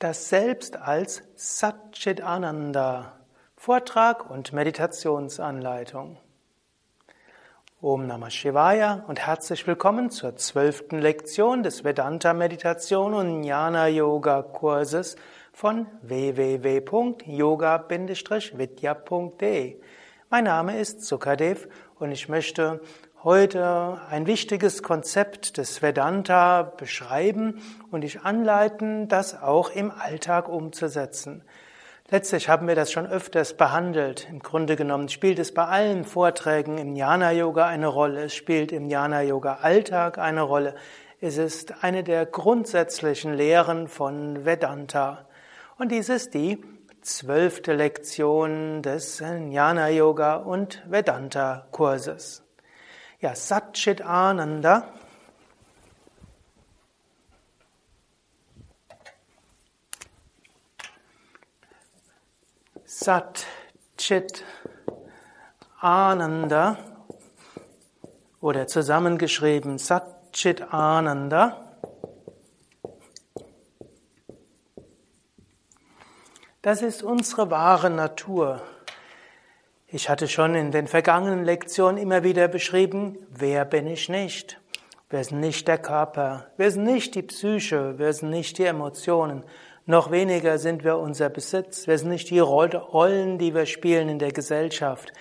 Das Selbst als Satchit Ananda. Vortrag und Meditationsanleitung. Om Namah Shivaya und herzlich willkommen zur zwölften Lektion des Vedanta Meditation und Jnana Yoga Kurses von www.yoga-vidya.de. Mein Name ist Sukadev und ich möchte heute ein wichtiges Konzept des Vedanta beschreiben und dich anleiten, das auch im Alltag umzusetzen. Letztlich haben wir das schon öfters behandelt. Im Grunde genommen spielt es bei allen Vorträgen im Jnana Yoga eine Rolle. Es spielt im Jnana Yoga Alltag eine Rolle. Es ist eine der grundsätzlichen Lehren von Vedanta. Und dies ist die zwölfte Lektion des Jnana Yoga und Vedanta Kurses. Ja, Satchit Ananda. Sat Ananda oder zusammengeschrieben Sat Ananda. Das ist unsere wahre Natur. Ich hatte schon in den vergangenen Lektionen immer wieder beschrieben, wer bin ich nicht? Wir sind nicht der Körper, wir sind nicht die Psyche, wir sind nicht die Emotionen, noch weniger sind wir unser Besitz, wir sind nicht die Rollen, die wir spielen in der Gesellschaft.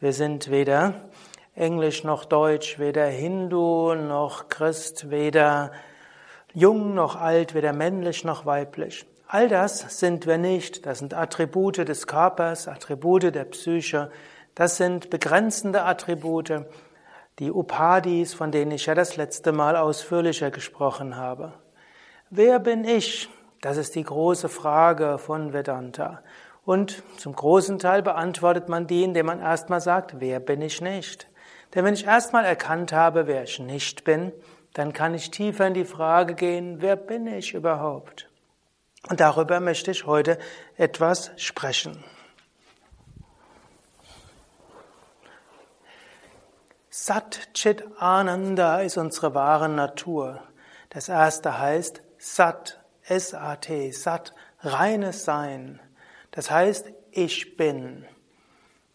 Wir sind weder Englisch noch Deutsch, weder Hindu noch Christ, weder jung noch alt, weder männlich noch weiblich. All das sind wir nicht. Das sind Attribute des Körpers, Attribute der Psyche. Das sind begrenzende Attribute, die Upadis, von denen ich ja das letzte Mal ausführlicher gesprochen habe. Wer bin ich? Das ist die große Frage von Vedanta. Und zum großen Teil beantwortet man die, indem man erstmal sagt, wer bin ich nicht? Denn wenn ich erstmal erkannt habe, wer ich nicht bin, dann kann ich tiefer in die Frage gehen, wer bin ich überhaupt? Und darüber möchte ich heute etwas sprechen. Sat Chit Ananda ist unsere wahre Natur. Das erste heißt Sat, S-A-T, Sat, reines Sein. Das heißt, ich bin.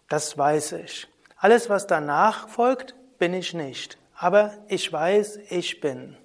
Das weiß ich. Alles, was danach folgt, bin ich nicht. Aber ich weiß, ich bin.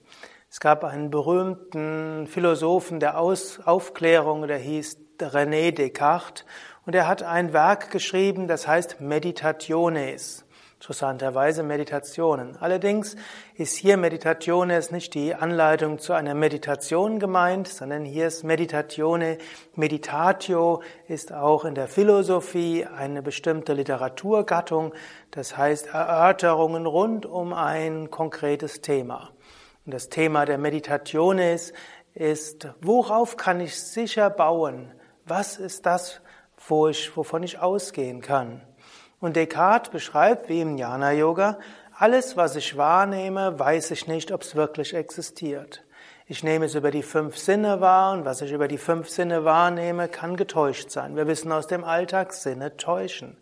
Es gab einen berühmten Philosophen der Aus Aufklärung, der hieß René Descartes, und er hat ein Werk geschrieben, das heißt Meditationes. Interessanterweise Meditationen. Allerdings ist hier Meditationes nicht die Anleitung zu einer Meditation gemeint, sondern hier ist Meditatione, Meditatio ist auch in der Philosophie eine bestimmte Literaturgattung, das heißt Erörterungen rund um ein konkretes Thema. Und das Thema der Meditation ist, ist, worauf kann ich sicher bauen? Was ist das, wo ich, wovon ich ausgehen kann? Und Descartes beschreibt, wie im Jnana Yoga, alles, was ich wahrnehme, weiß ich nicht, ob es wirklich existiert. Ich nehme es über die fünf Sinne wahr und was ich über die fünf Sinne wahrnehme, kann getäuscht sein. Wir wissen aus dem Alltag, Sinne täuschen.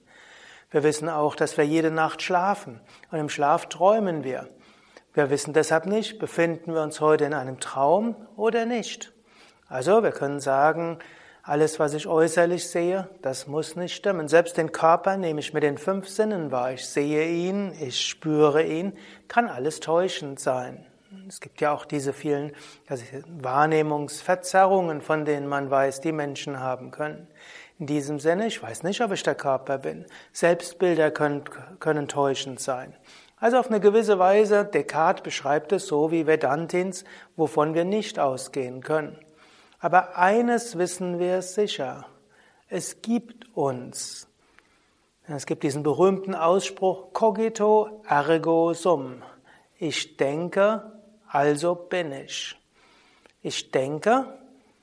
Wir wissen auch, dass wir jede Nacht schlafen und im Schlaf träumen wir. Wir wissen deshalb nicht, befinden wir uns heute in einem Traum oder nicht. Also wir können sagen, alles, was ich äußerlich sehe, das muss nicht stimmen. Selbst den Körper nehme ich mit den fünf Sinnen wahr. Ich sehe ihn, ich spüre ihn, kann alles täuschend sein. Es gibt ja auch diese vielen also Wahrnehmungsverzerrungen, von denen man weiß, die Menschen haben können. In diesem Sinne, ich weiß nicht, ob ich der Körper bin. Selbstbilder können, können täuschend sein. Also auf eine gewisse Weise, Descartes beschreibt es so wie Vedantins, wovon wir nicht ausgehen können. Aber eines wissen wir sicher, es gibt uns. Es gibt diesen berühmten Ausspruch, cogito ergo sum. Ich denke, also bin ich. Ich denke,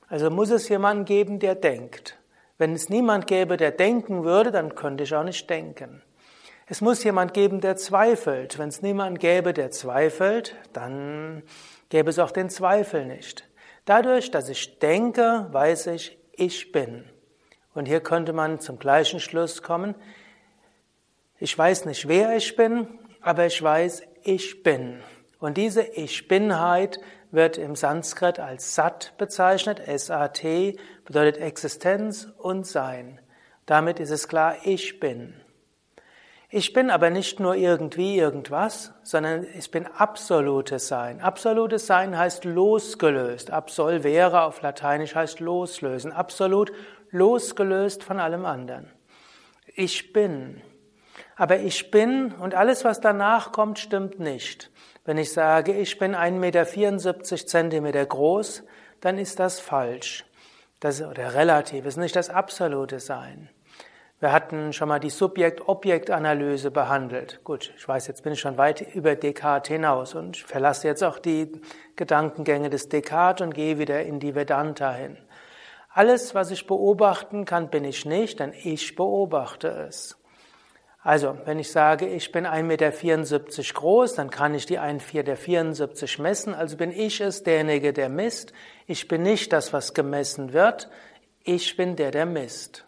also muss es jemanden geben, der denkt. Wenn es niemand gäbe, der denken würde, dann könnte ich auch nicht denken. Es muss jemand geben, der zweifelt. Wenn es niemand gäbe, der zweifelt, dann gäbe es auch den Zweifel nicht. Dadurch, dass ich denke, weiß ich, ich bin. Und hier könnte man zum gleichen Schluss kommen. Ich weiß nicht, wer ich bin, aber ich weiß, ich bin. Und diese Ich Binheit wird im Sanskrit als Sat bezeichnet. S-A-T bedeutet Existenz und Sein. Damit ist es klar, ich bin. Ich bin aber nicht nur irgendwie irgendwas, sondern ich bin absolutes Sein. Absolutes Sein heißt losgelöst. Absolvere auf Lateinisch heißt loslösen. Absolut losgelöst von allem anderen. Ich bin. Aber ich bin und alles, was danach kommt, stimmt nicht. Wenn ich sage, ich bin 1,74 Meter groß, dann ist das falsch. Das, oder relativ, ist nicht das absolute Sein. Wir hatten schon mal die Subjekt-Objekt-Analyse behandelt. Gut, ich weiß, jetzt bin ich schon weit über Descartes hinaus und ich verlasse jetzt auch die Gedankengänge des Descartes und gehe wieder in die Vedanta hin. Alles, was ich beobachten kann, bin ich nicht, denn ich beobachte es. Also, wenn ich sage, ich bin 1,74 Meter groß, dann kann ich die 1,74 Meter messen, also bin ich es derjenige, der misst. Ich bin nicht das, was gemessen wird, ich bin der, der misst.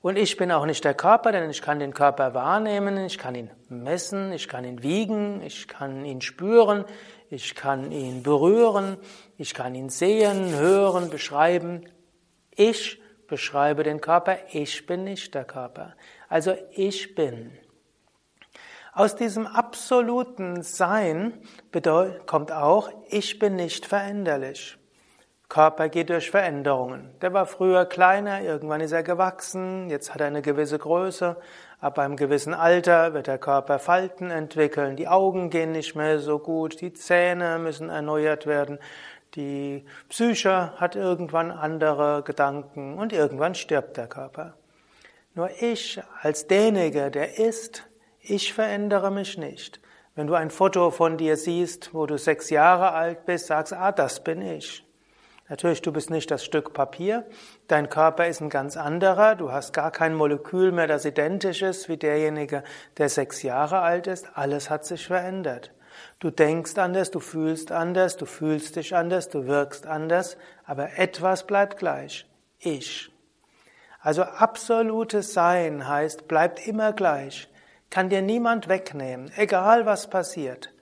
Und ich bin auch nicht der Körper, denn ich kann den Körper wahrnehmen, ich kann ihn messen, ich kann ihn wiegen, ich kann ihn spüren, ich kann ihn berühren, ich kann ihn sehen, hören, beschreiben. Ich beschreibe den Körper, ich bin nicht der Körper. Also ich bin. Aus diesem absoluten Sein kommt auch, ich bin nicht veränderlich. Körper geht durch Veränderungen. Der war früher kleiner, irgendwann ist er gewachsen, jetzt hat er eine gewisse Größe. Ab einem gewissen Alter wird der Körper Falten entwickeln, die Augen gehen nicht mehr so gut, die Zähne müssen erneuert werden, die Psyche hat irgendwann andere Gedanken und irgendwann stirbt der Körper. Nur ich als derjenige, der ist, ich verändere mich nicht. Wenn du ein Foto von dir siehst, wo du sechs Jahre alt bist, sagst, ah, das bin ich. Natürlich, du bist nicht das Stück Papier, dein Körper ist ein ganz anderer, du hast gar kein Molekül mehr, das identisch ist wie derjenige, der sechs Jahre alt ist, alles hat sich verändert. Du denkst anders, du fühlst anders, du fühlst dich anders, du wirkst anders, aber etwas bleibt gleich. Ich. Also absolutes Sein heißt, bleibt immer gleich, kann dir niemand wegnehmen, egal was passiert.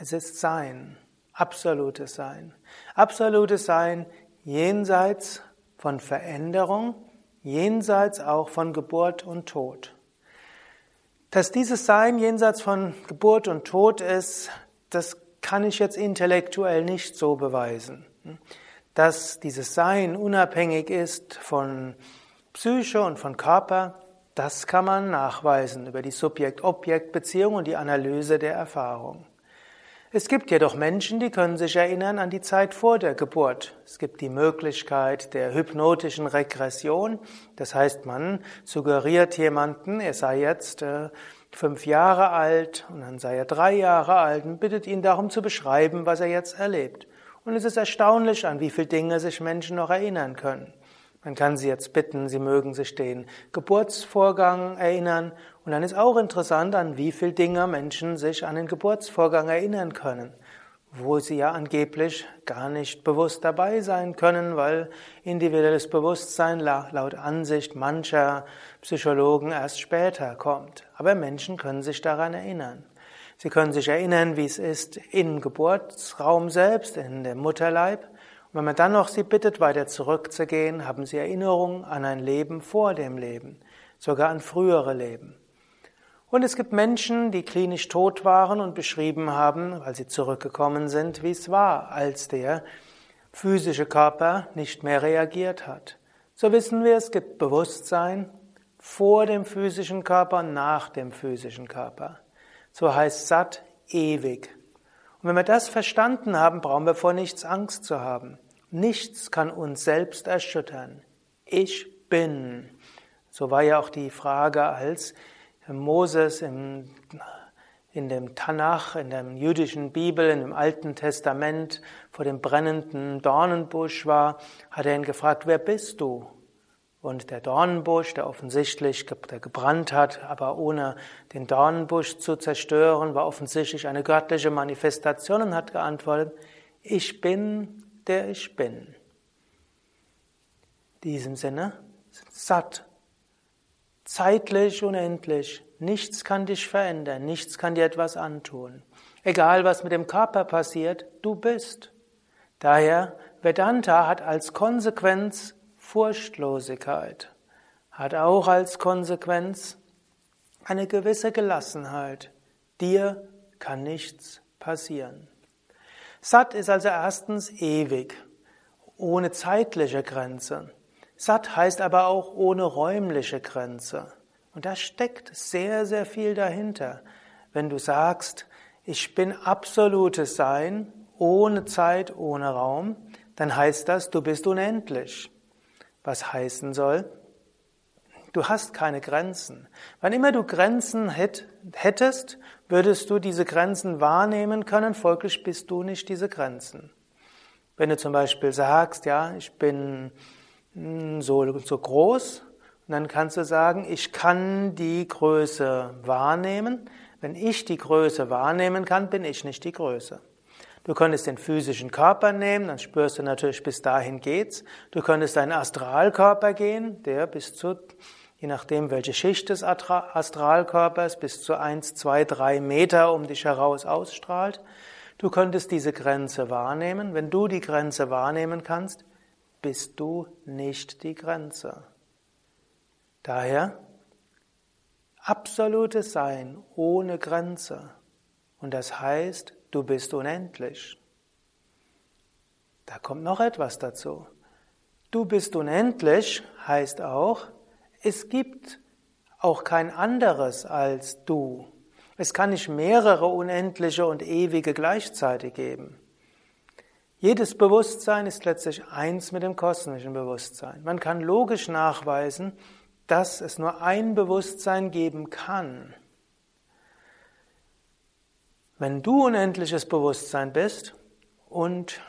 Es ist Sein, absolutes Sein. Absolutes Sein jenseits von Veränderung, jenseits auch von Geburt und Tod. Dass dieses Sein jenseits von Geburt und Tod ist, das kann ich jetzt intellektuell nicht so beweisen. Dass dieses Sein unabhängig ist von Psyche und von Körper, das kann man nachweisen über die Subjekt-Objekt-Beziehung und die Analyse der Erfahrung. Es gibt jedoch Menschen, die können sich erinnern an die Zeit vor der Geburt. Es gibt die Möglichkeit der hypnotischen Regression. Das heißt, man suggeriert jemanden, er sei jetzt äh, fünf Jahre alt und dann sei er drei Jahre alt und bittet ihn darum zu beschreiben, was er jetzt erlebt. Und es ist erstaunlich, an wie viele Dinge sich Menschen noch erinnern können. Man kann sie jetzt bitten, sie mögen sich den Geburtsvorgang erinnern. Und dann ist auch interessant, an wie viele Dinge Menschen sich an den Geburtsvorgang erinnern können, wo sie ja angeblich gar nicht bewusst dabei sein können, weil individuelles Bewusstsein laut Ansicht mancher Psychologen erst später kommt. Aber Menschen können sich daran erinnern. Sie können sich erinnern, wie es ist im Geburtsraum selbst, in dem Mutterleib. Und wenn man dann noch sie bittet, weiter zurückzugehen, haben sie Erinnerungen an ein Leben vor dem Leben, sogar an frühere Leben. Und es gibt Menschen, die klinisch tot waren und beschrieben haben, weil sie zurückgekommen sind, wie es war, als der physische Körper nicht mehr reagiert hat. So wissen wir, es gibt Bewusstsein vor dem physischen Körper und nach dem physischen Körper. So heißt Sat ewig. Und wenn wir das verstanden haben, brauchen wir vor nichts Angst zu haben. Nichts kann uns selbst erschüttern. Ich bin. So war ja auch die Frage, als Moses im, in dem Tanach, in der jüdischen Bibel, in dem Alten Testament vor dem brennenden Dornenbusch war, hat er ihn gefragt, wer bist du? Und der Dornenbusch, der offensichtlich der gebrannt hat, aber ohne den Dornenbusch zu zerstören, war offensichtlich eine göttliche Manifestation und hat geantwortet, ich bin, der ich bin. In diesem Sinne, satt, zeitlich unendlich, nichts kann dich verändern, nichts kann dir etwas antun. Egal was mit dem Körper passiert, du bist. Daher, Vedanta hat als Konsequenz Furchtlosigkeit, hat auch als Konsequenz eine gewisse Gelassenheit. Dir kann nichts passieren. Sat ist also erstens ewig, ohne zeitliche Grenze. Sat heißt aber auch ohne räumliche Grenze. Und da steckt sehr, sehr viel dahinter. Wenn du sagst, ich bin absolutes Sein, ohne Zeit, ohne Raum, dann heißt das, du bist unendlich. Was heißen soll, du hast keine Grenzen. Wann immer du Grenzen hättest, würdest du diese Grenzen wahrnehmen können, folglich bist du nicht diese Grenzen. Wenn du zum Beispiel sagst, ja, ich bin so, so groß, dann kannst du sagen, ich kann die Größe wahrnehmen. Wenn ich die Größe wahrnehmen kann, bin ich nicht die Größe. Du könntest den physischen Körper nehmen, dann spürst du natürlich, bis dahin geht's. Du könntest deinen Astralkörper gehen, der bis zu, je nachdem welche Schicht des Astralkörpers, bis zu eins, zwei, drei Meter um dich heraus ausstrahlt. Du könntest diese Grenze wahrnehmen. Wenn du die Grenze wahrnehmen kannst, bist du nicht die Grenze. Daher absolutes Sein ohne Grenze. Und das heißt, du bist unendlich. Da kommt noch etwas dazu. Du bist unendlich heißt auch, es gibt auch kein anderes als du. Es kann nicht mehrere unendliche und ewige gleichzeitig geben. Jedes Bewusstsein ist letztlich eins mit dem kosmischen Bewusstsein. Man kann logisch nachweisen, dass es nur ein Bewusstsein geben kann. Wenn du unendliches Bewusstsein bist und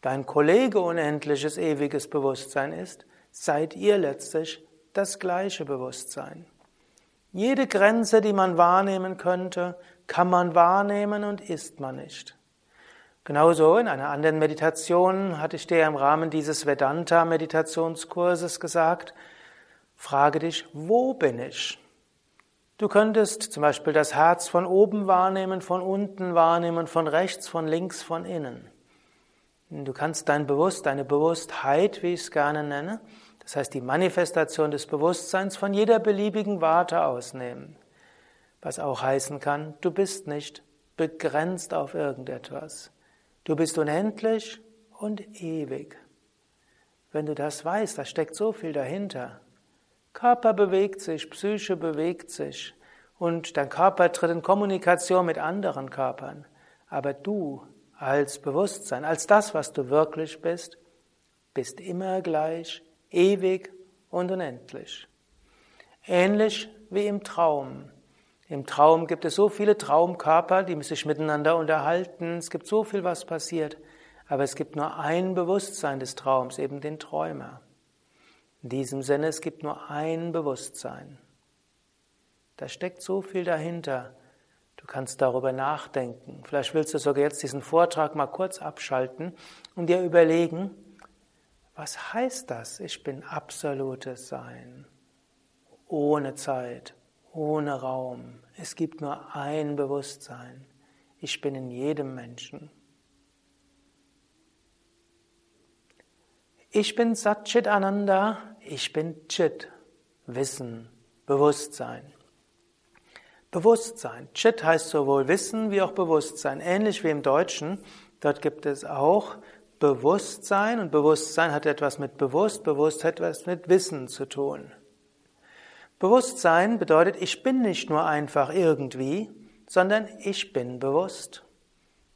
dein Kollege unendliches ewiges Bewusstsein ist, seid ihr letztlich das gleiche Bewusstsein. Jede Grenze, die man wahrnehmen könnte, kann man wahrnehmen und ist man nicht. Genauso in einer anderen Meditation hatte ich dir im Rahmen dieses Vedanta-Meditationskurses gesagt, frage dich, wo bin ich? Du könntest zum Beispiel das Herz von oben wahrnehmen, von unten wahrnehmen, von rechts, von links, von innen. Du kannst dein Bewusst, deine Bewusstheit, wie ich es gerne nenne, das heißt die Manifestation des Bewusstseins von jeder beliebigen Warte ausnehmen. Was auch heißen kann, du bist nicht begrenzt auf irgendetwas. Du bist unendlich und ewig. Wenn du das weißt, da steckt so viel dahinter. Körper bewegt sich, Psyche bewegt sich und dein Körper tritt in Kommunikation mit anderen Körpern. Aber du als Bewusstsein, als das, was du wirklich bist, bist immer gleich, ewig und unendlich. Ähnlich wie im Traum. Im Traum gibt es so viele Traumkörper, die sich miteinander unterhalten. Es gibt so viel, was passiert. Aber es gibt nur ein Bewusstsein des Traums, eben den Träumer. In diesem Sinne, es gibt nur ein Bewusstsein. Da steckt so viel dahinter. Du kannst darüber nachdenken. Vielleicht willst du sogar jetzt diesen Vortrag mal kurz abschalten und dir überlegen, was heißt das? Ich bin absolutes Sein, ohne Zeit, ohne Raum. Es gibt nur ein Bewusstsein. Ich bin in jedem Menschen. Ich bin Satchit Ananda, ich bin Chit, Wissen, Bewusstsein. Bewusstsein. Chit heißt sowohl Wissen wie auch Bewusstsein. Ähnlich wie im Deutschen. Dort gibt es auch Bewusstsein und Bewusstsein hat etwas mit Bewusst, Bewusst hat etwas mit Wissen zu tun. Bewusstsein bedeutet, ich bin nicht nur einfach irgendwie, sondern ich bin bewusst.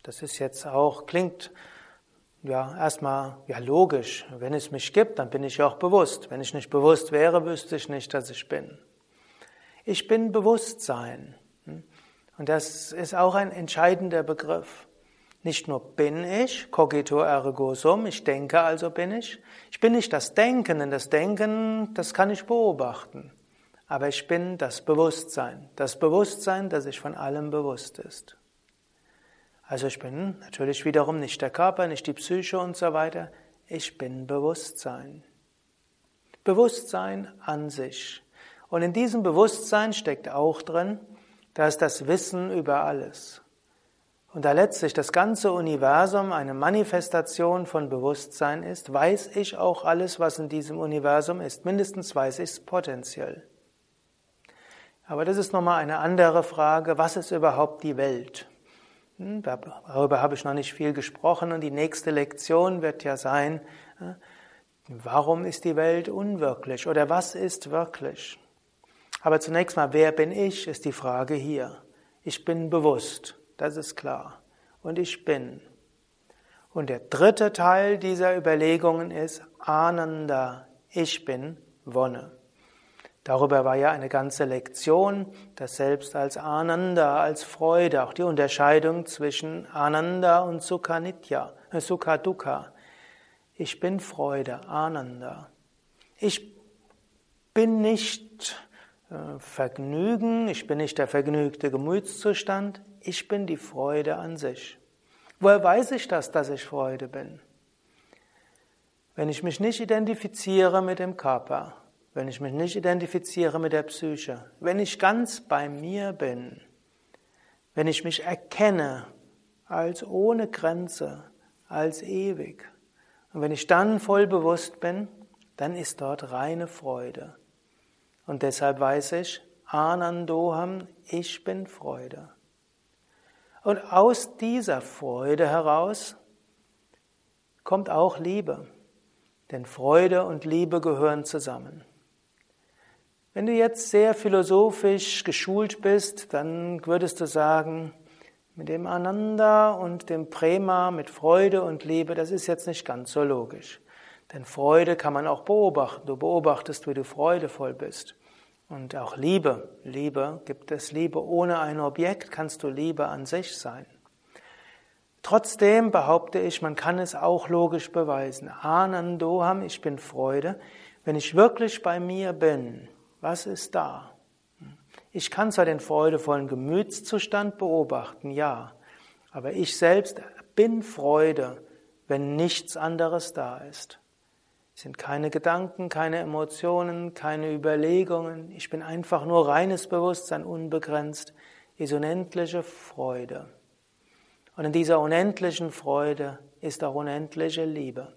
Das ist jetzt auch, klingt ja, erstmal, ja, logisch. Wenn es mich gibt, dann bin ich auch bewusst. Wenn ich nicht bewusst wäre, wüsste ich nicht, dass ich bin. Ich bin Bewusstsein. Und das ist auch ein entscheidender Begriff. Nicht nur bin ich, cogito ergo sum, ich denke, also bin ich. Ich bin nicht das Denken, denn das Denken, das kann ich beobachten. Aber ich bin das Bewusstsein. Das Bewusstsein, das sich von allem bewusst ist. Also ich bin natürlich wiederum nicht der Körper, nicht die Psyche und so weiter. Ich bin Bewusstsein. Bewusstsein an sich. Und in diesem Bewusstsein steckt auch drin, da ist das Wissen über alles. und da letztlich das ganze Universum eine Manifestation von Bewusstsein ist, weiß ich auch alles, was in diesem Universum ist. Mindestens weiß ich es potenziell. Aber das ist nochmal eine andere Frage. Was ist überhaupt die Welt? Hm, darüber habe ich noch nicht viel gesprochen und die nächste Lektion wird ja sein, äh, warum ist die Welt unwirklich oder was ist wirklich? Aber zunächst mal, wer bin ich, ist die Frage hier. Ich bin bewusst. Das ist klar. Und ich bin. Und der dritte Teil dieser Überlegungen ist Ananda. Ich bin Wonne. Darüber war ja eine ganze Lektion, das Selbst als Ananda, als Freude, auch die Unterscheidung zwischen Ananda und Sukha Nitya, äh, Sukha Dukkha. Ich bin Freude, Ananda. Ich bin nicht äh, Vergnügen, ich bin nicht der vergnügte Gemütszustand, ich bin die Freude an sich. Woher weiß ich das, dass ich Freude bin? Wenn ich mich nicht identifiziere mit dem Körper, wenn ich mich nicht identifiziere mit der Psyche, wenn ich ganz bei mir bin, wenn ich mich erkenne als ohne Grenze, als ewig, und wenn ich dann voll bewusst bin, dann ist dort reine Freude. Und deshalb weiß ich, Anandoham, ich bin Freude. Und aus dieser Freude heraus kommt auch Liebe. Denn Freude und Liebe gehören zusammen. Wenn du jetzt sehr philosophisch geschult bist, dann würdest du sagen, mit dem Ananda und dem Prema, mit Freude und Liebe, das ist jetzt nicht ganz so logisch. Denn Freude kann man auch beobachten. Du beobachtest, wie du freudevoll bist. Und auch Liebe. Liebe, gibt es Liebe ohne ein Objekt, kannst du Liebe an sich sein. Trotzdem behaupte ich, man kann es auch logisch beweisen. Anandoham, ich bin Freude. Wenn ich wirklich bei mir bin, was ist da? Ich kann zwar den freudevollen Gemütszustand beobachten, ja, aber ich selbst bin Freude, wenn nichts anderes da ist. Es sind keine Gedanken, keine Emotionen, keine Überlegungen. Ich bin einfach nur reines Bewusstsein, unbegrenzt, ist unendliche Freude. Und in dieser unendlichen Freude ist auch unendliche Liebe.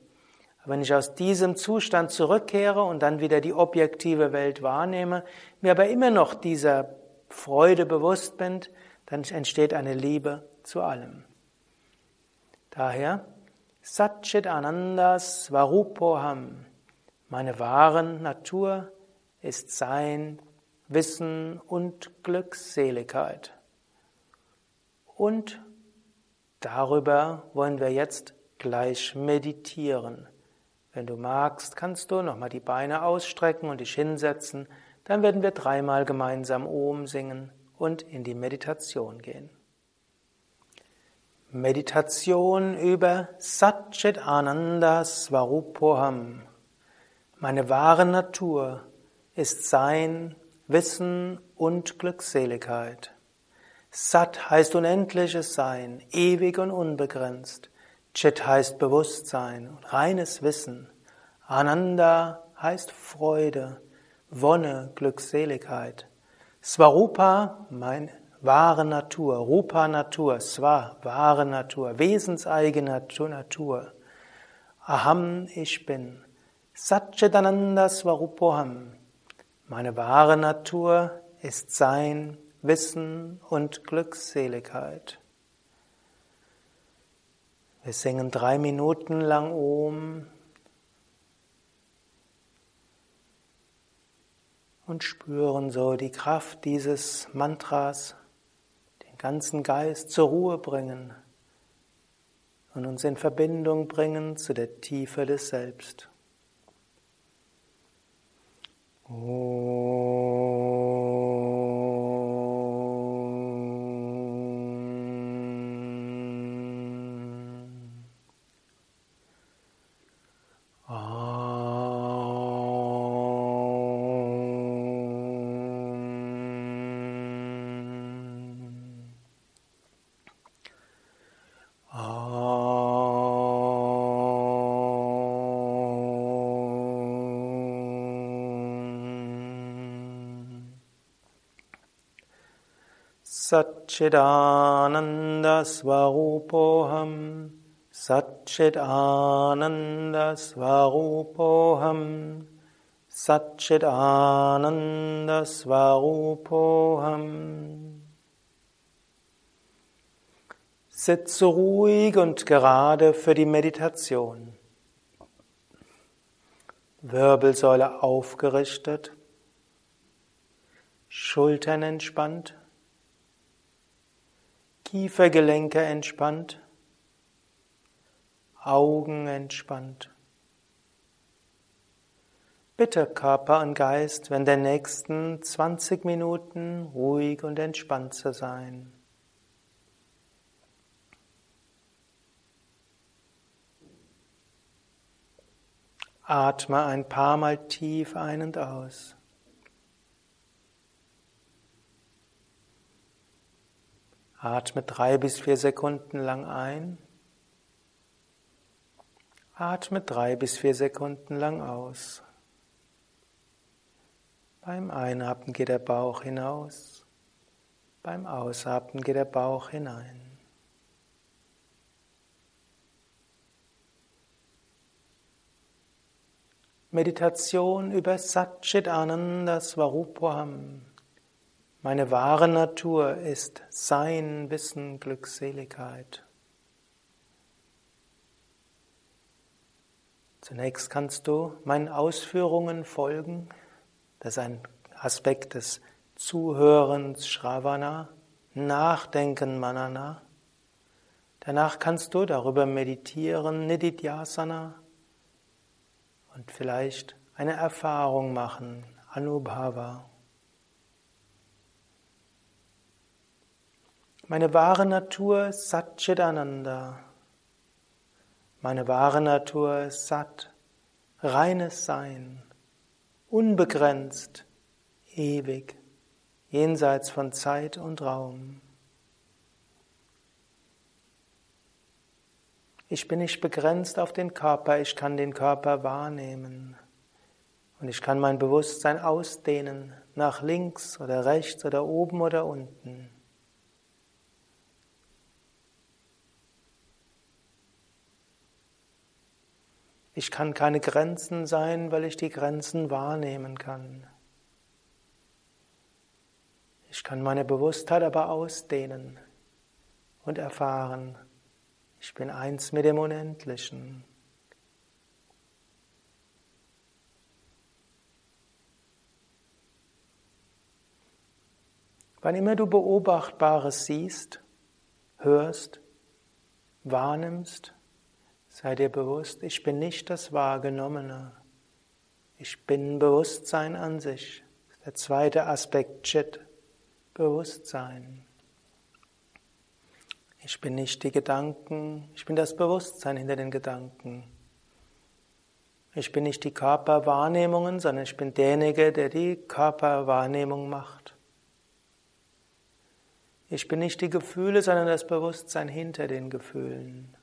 Wenn ich aus diesem Zustand zurückkehre und dann wieder die objektive Welt wahrnehme, mir aber immer noch dieser Freude bewusst bin, dann entsteht eine Liebe zu allem. Daher Satchit Ananda Svarupoham. Meine wahre Natur ist Sein, Wissen und Glückseligkeit. Und darüber wollen wir jetzt gleich meditieren. Wenn du magst, kannst du nochmal die Beine ausstrecken und dich hinsetzen. Dann werden wir dreimal gemeinsam Om singen und in die Meditation gehen. Meditation über Satchit Ananda Svarupoham. Meine wahre Natur ist Sein, Wissen und Glückseligkeit. Sat heißt unendliches Sein, ewig und unbegrenzt. Chit heißt Bewusstsein und reines Wissen. Ananda heißt Freude, Wonne, Glückseligkeit. Svarupa, mein wahre Natur, Rupa Natur, Swa, wahre Natur, wesenseigene Natur. Aham, ich bin. Satchitananda Svarupoham. Meine wahre Natur ist Sein, Wissen und Glückseligkeit. Wir singen drei Minuten lang Om und spüren so die Kraft dieses Mantras ganzen Geist zur Ruhe bringen und uns in Verbindung bringen zu der Tiefe des Selbst. Oh. Satchidananda Svarupoham Satchidananda Svarupoham Satchidananda Svarupoham Sitze ruhig und gerade für die Meditation. Wirbelsäule aufgerichtet, Schultern entspannt, Kiefergelenke entspannt, Augen entspannt. Bitte Körper und Geist, wenn der nächsten 20 Minuten ruhig und entspannt zu sein. Atme ein paar Mal tief ein und aus. Atme drei bis vier Sekunden lang ein. Atme drei bis vier Sekunden lang aus. Beim Einatmen geht der Bauch hinaus. Beim Ausatmen geht der Bauch hinein. Meditation über Satchit Ananda Svarupam. Meine wahre Natur ist Sein, Wissen, Glückseligkeit. Zunächst kannst du meinen Ausführungen folgen. Das ist ein Aspekt des Zuhörens, Shravana, Nachdenken, Manana. Danach kannst du darüber meditieren, Nididhyasana, und vielleicht eine Erfahrung machen, Anubhava. Meine wahre Natur ist Satchitananda. Meine wahre Natur ist Sat, reines Sein, unbegrenzt, ewig, jenseits von Zeit und Raum. Ich bin nicht begrenzt auf den Körper, ich kann den Körper wahrnehmen. Und ich kann mein Bewusstsein ausdehnen nach links oder rechts oder oben oder unten. Ich kann keine Grenzen sein, weil ich die Grenzen wahrnehmen kann. Ich kann meine Bewusstheit aber ausdehnen und erfahren, ich bin eins mit dem Unendlichen. Wann immer du Beobachtbares siehst, hörst, wahrnimmst, Sei dir bewusst, ich bin nicht das Wahrgenommene. Ich bin Bewusstsein an sich. Der zweite Aspekt Chit, Bewusstsein. Ich bin nicht die Gedanken, ich bin das Bewusstsein hinter den Gedanken. Ich bin nicht die Körperwahrnehmungen, sondern ich bin derjenige, der die Körperwahrnehmung macht. Ich bin nicht die Gefühle, sondern das Bewusstsein hinter den Gefühlen.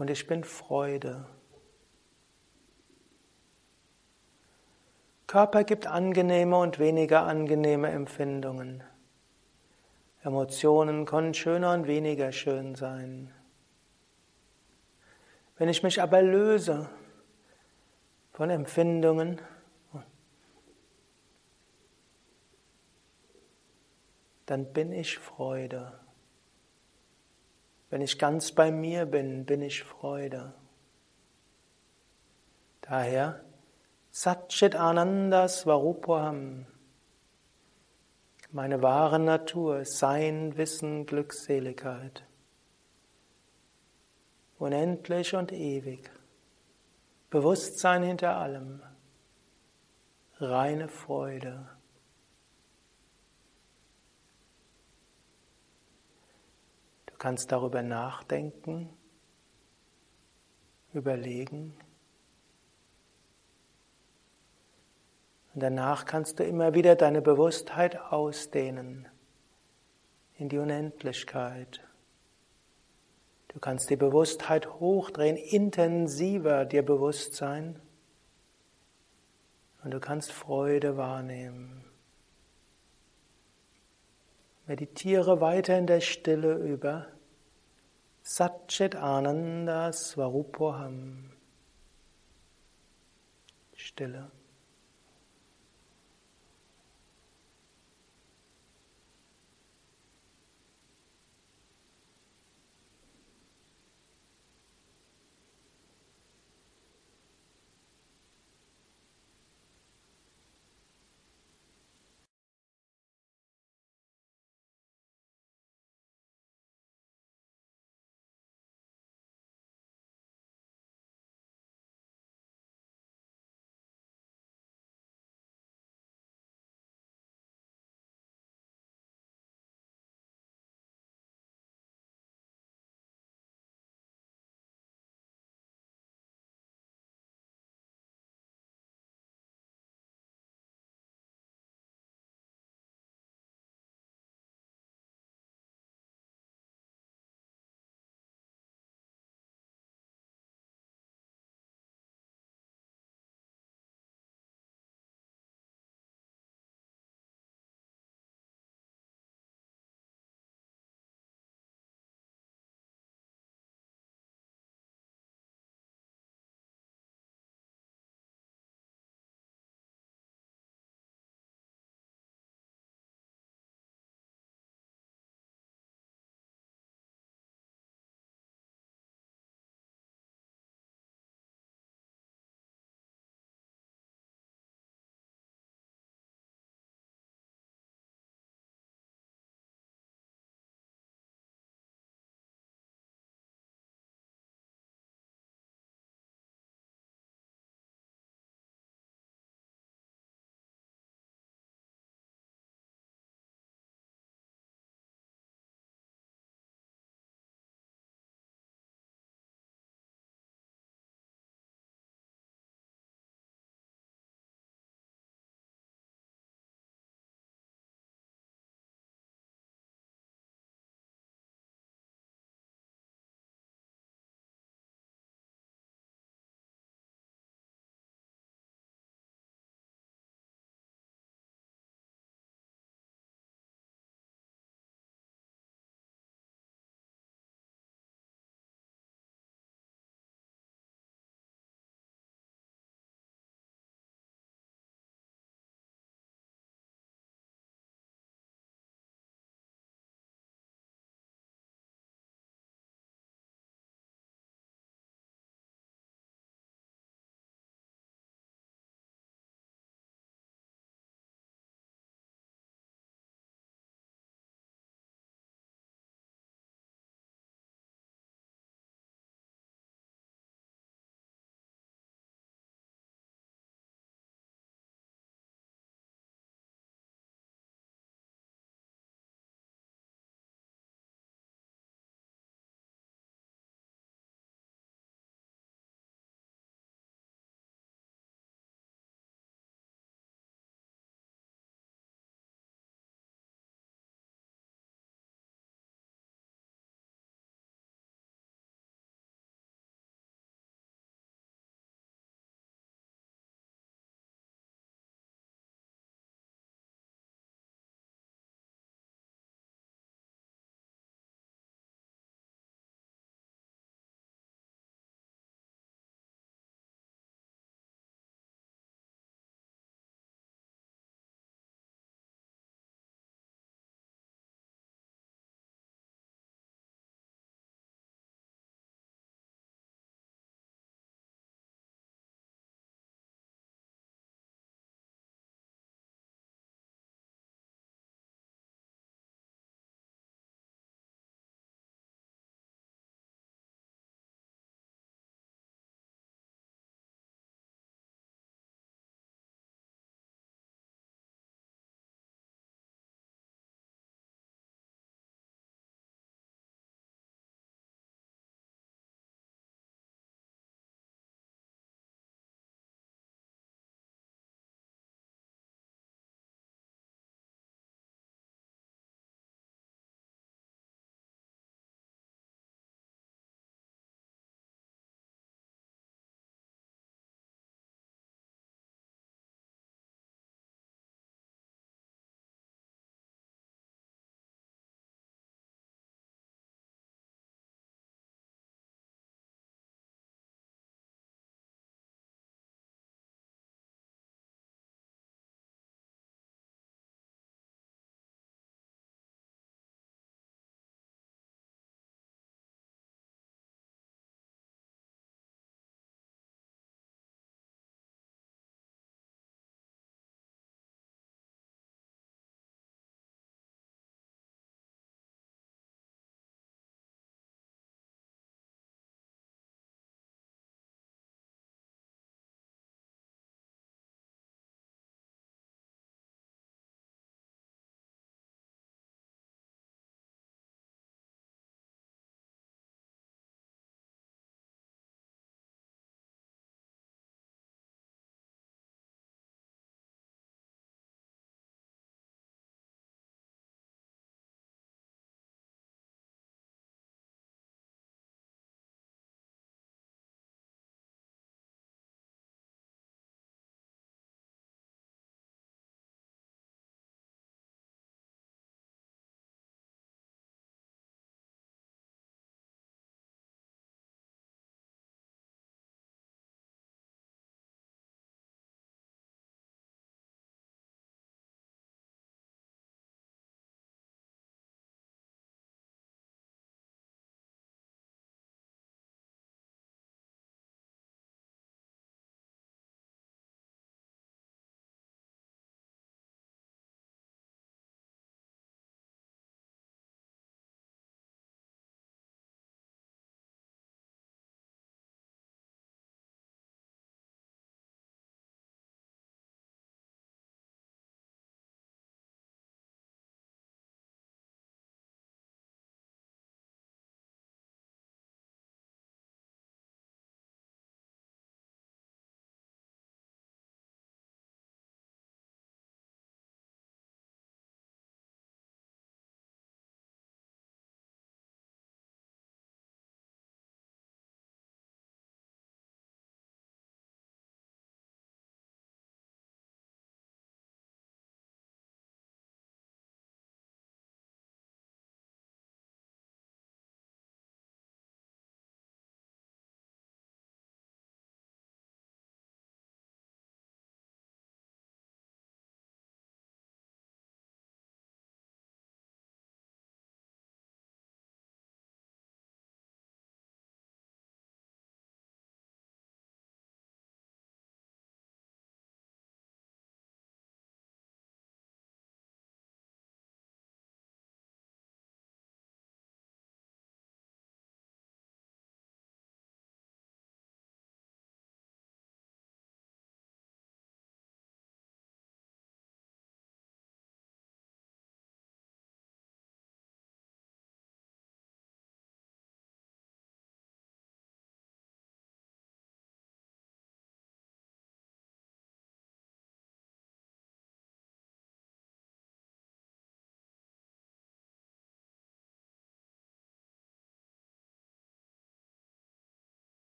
Und ich bin Freude. Körper gibt angenehme und weniger angenehme Empfindungen. Emotionen können schöner und weniger schön sein. Wenn ich mich aber löse von Empfindungen, dann bin ich Freude. Wenn ich ganz bei mir bin, bin ich Freude. Daher Satchit Ananda Svarupam. Meine wahre Natur, Sein, Wissen, Glückseligkeit. Unendlich und ewig. Bewusstsein hinter allem. Reine Freude. Kannst darüber nachdenken, überlegen. Und danach kannst du immer wieder deine Bewusstheit ausdehnen in die Unendlichkeit. Du kannst die Bewusstheit hochdrehen, intensiver dir bewusst sein. und du kannst Freude wahrnehmen. Meditiere weiter in der Stille über Satchit Ananda Swarupoham. Stille.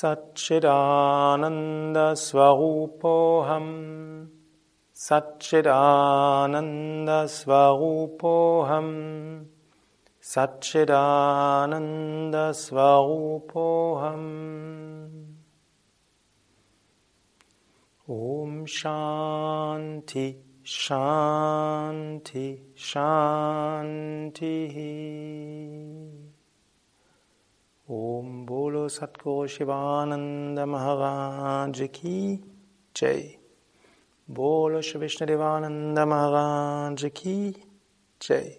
Satchidananda Swarupoham Satchidananda Swarupoham Satchidananda Swarupoham Om Shanti Shanti Shanti Om Bolo Satguru Shivananda Ki Jai. Bolo Shri Vishnadevananda Maharaj Ki Jai.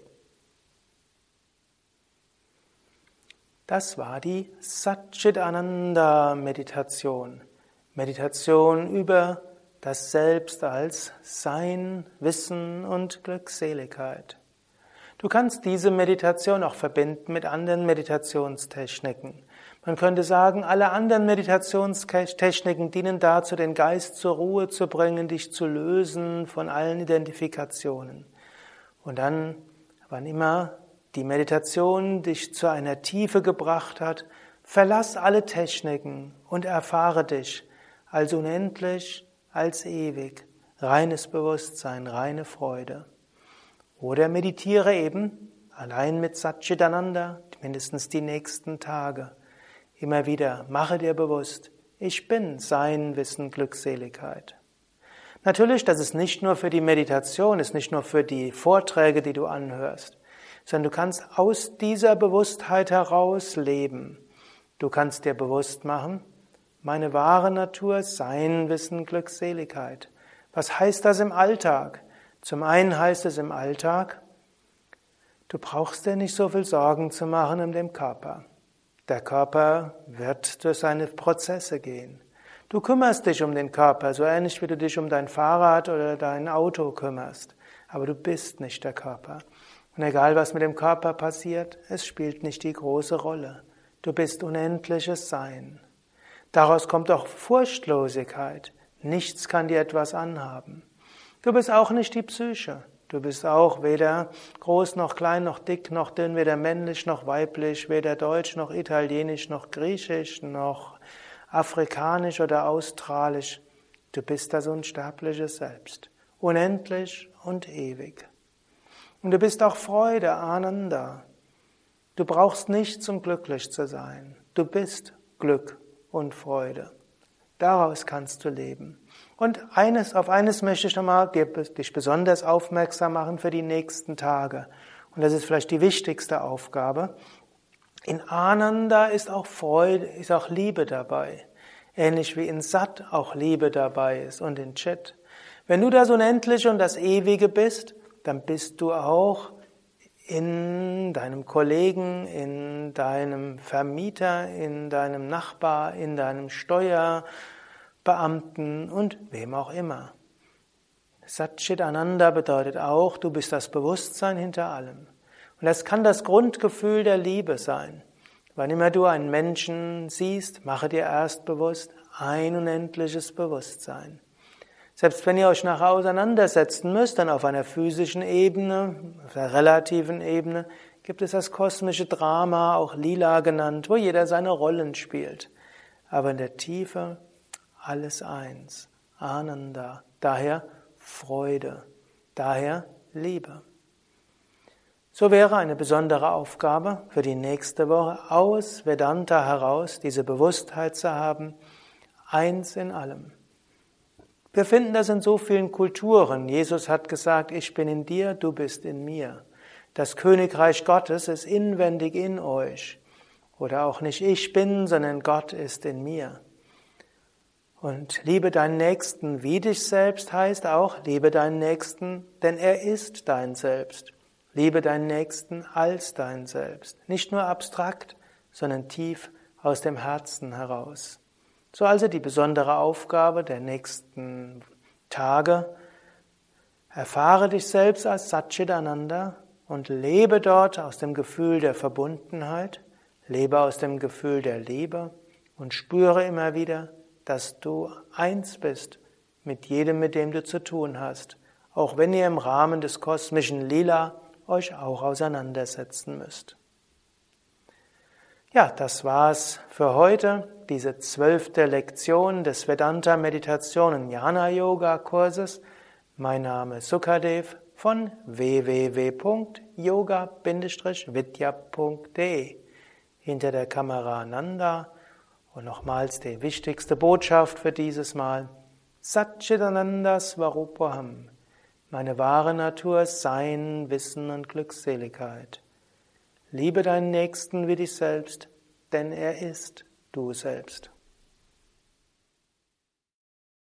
Das war die Satchitananda Meditation. Meditation über das Selbst als Sein, Wissen und Glückseligkeit. Du kannst diese Meditation auch verbinden mit anderen Meditationstechniken. Man könnte sagen, alle anderen Meditationstechniken dienen dazu, den Geist zur Ruhe zu bringen, dich zu lösen von allen Identifikationen. Und dann, wann immer die Meditation dich zu einer Tiefe gebracht hat, verlass alle Techniken und erfahre dich als unendlich, als ewig, reines Bewusstsein, reine Freude. Oder meditiere eben allein mit Satchitananda mindestens die nächsten Tage. Immer wieder mache dir bewusst, ich bin Sein, Wissen, Glückseligkeit. Natürlich, das ist nicht nur für die Meditation, ist nicht nur für die Vorträge, die du anhörst, sondern du kannst aus dieser Bewusstheit heraus leben. Du kannst dir bewusst machen, meine wahre Natur Sein, Wissen, Glückseligkeit. Was heißt das im Alltag? Zum einen heißt es im Alltag, du brauchst dir nicht so viel Sorgen zu machen um den Körper. Der Körper wird durch seine Prozesse gehen. Du kümmerst dich um den Körper, so ähnlich wie du dich um dein Fahrrad oder dein Auto kümmerst. Aber du bist nicht der Körper. Und egal was mit dem Körper passiert, es spielt nicht die große Rolle. Du bist unendliches Sein. Daraus kommt auch Furchtlosigkeit. Nichts kann dir etwas anhaben. Du bist auch nicht die Psyche. Du bist auch weder groß noch klein noch dick noch dünn, weder männlich noch weiblich, weder deutsch noch italienisch noch griechisch noch afrikanisch oder australisch. Du bist das unsterbliche Selbst, unendlich und ewig. Und du bist auch Freude, Ananda. Du brauchst nichts, um glücklich zu sein. Du bist Glück und Freude. Daraus kannst du leben. Und eines, auf eines möchte ich nochmal dich besonders aufmerksam machen für die nächsten Tage. Und das ist vielleicht die wichtigste Aufgabe. In Ananda ist auch Freude, ist auch Liebe dabei. Ähnlich wie in Sat auch Liebe dabei ist und in Chit. Wenn du das Unendliche und das Ewige bist, dann bist du auch in deinem Kollegen, in deinem Vermieter, in deinem Nachbar, in deinem Steuer, Beamten und wem auch immer. Satchit Ananda bedeutet auch, du bist das Bewusstsein hinter allem. Und das kann das Grundgefühl der Liebe sein. Wann immer du einen Menschen siehst, mache dir erst bewusst ein unendliches Bewusstsein. Selbst wenn ihr euch nachher auseinandersetzen müsst, dann auf einer physischen Ebene, auf einer relativen Ebene, gibt es das kosmische Drama, auch Lila genannt, wo jeder seine Rollen spielt. Aber in der Tiefe alles eins. Ananda, daher Freude, daher Liebe. So wäre eine besondere Aufgabe für die nächste Woche aus Vedanta heraus diese Bewusstheit zu haben, eins in allem. Wir finden das in so vielen Kulturen. Jesus hat gesagt, ich bin in dir, du bist in mir. Das Königreich Gottes ist inwendig in euch. Oder auch nicht ich bin, sondern Gott ist in mir. Und liebe deinen Nächsten wie dich selbst heißt auch, liebe deinen Nächsten, denn er ist dein Selbst. Liebe deinen Nächsten als dein Selbst. Nicht nur abstrakt, sondern tief aus dem Herzen heraus. So also die besondere Aufgabe der nächsten Tage. Erfahre dich selbst als Satchitananda und lebe dort aus dem Gefühl der Verbundenheit, lebe aus dem Gefühl der Liebe und spüre immer wieder, dass du eins bist mit jedem, mit dem du zu tun hast, auch wenn ihr im Rahmen des kosmischen Lila euch auch auseinandersetzen müsst. Ja, das war's für heute, diese zwölfte Lektion des Vedanta Meditation und Jnana Yoga Kurses. Mein Name ist Sukadev von www.yoga-vidya.de. Hinter der Kamera Nanda und nochmals die wichtigste Botschaft für dieses Mal. Satchitananda Svarupaham. Meine wahre Natur ist Sein, Wissen und Glückseligkeit. Liebe deinen Nächsten wie dich selbst, denn er ist du selbst.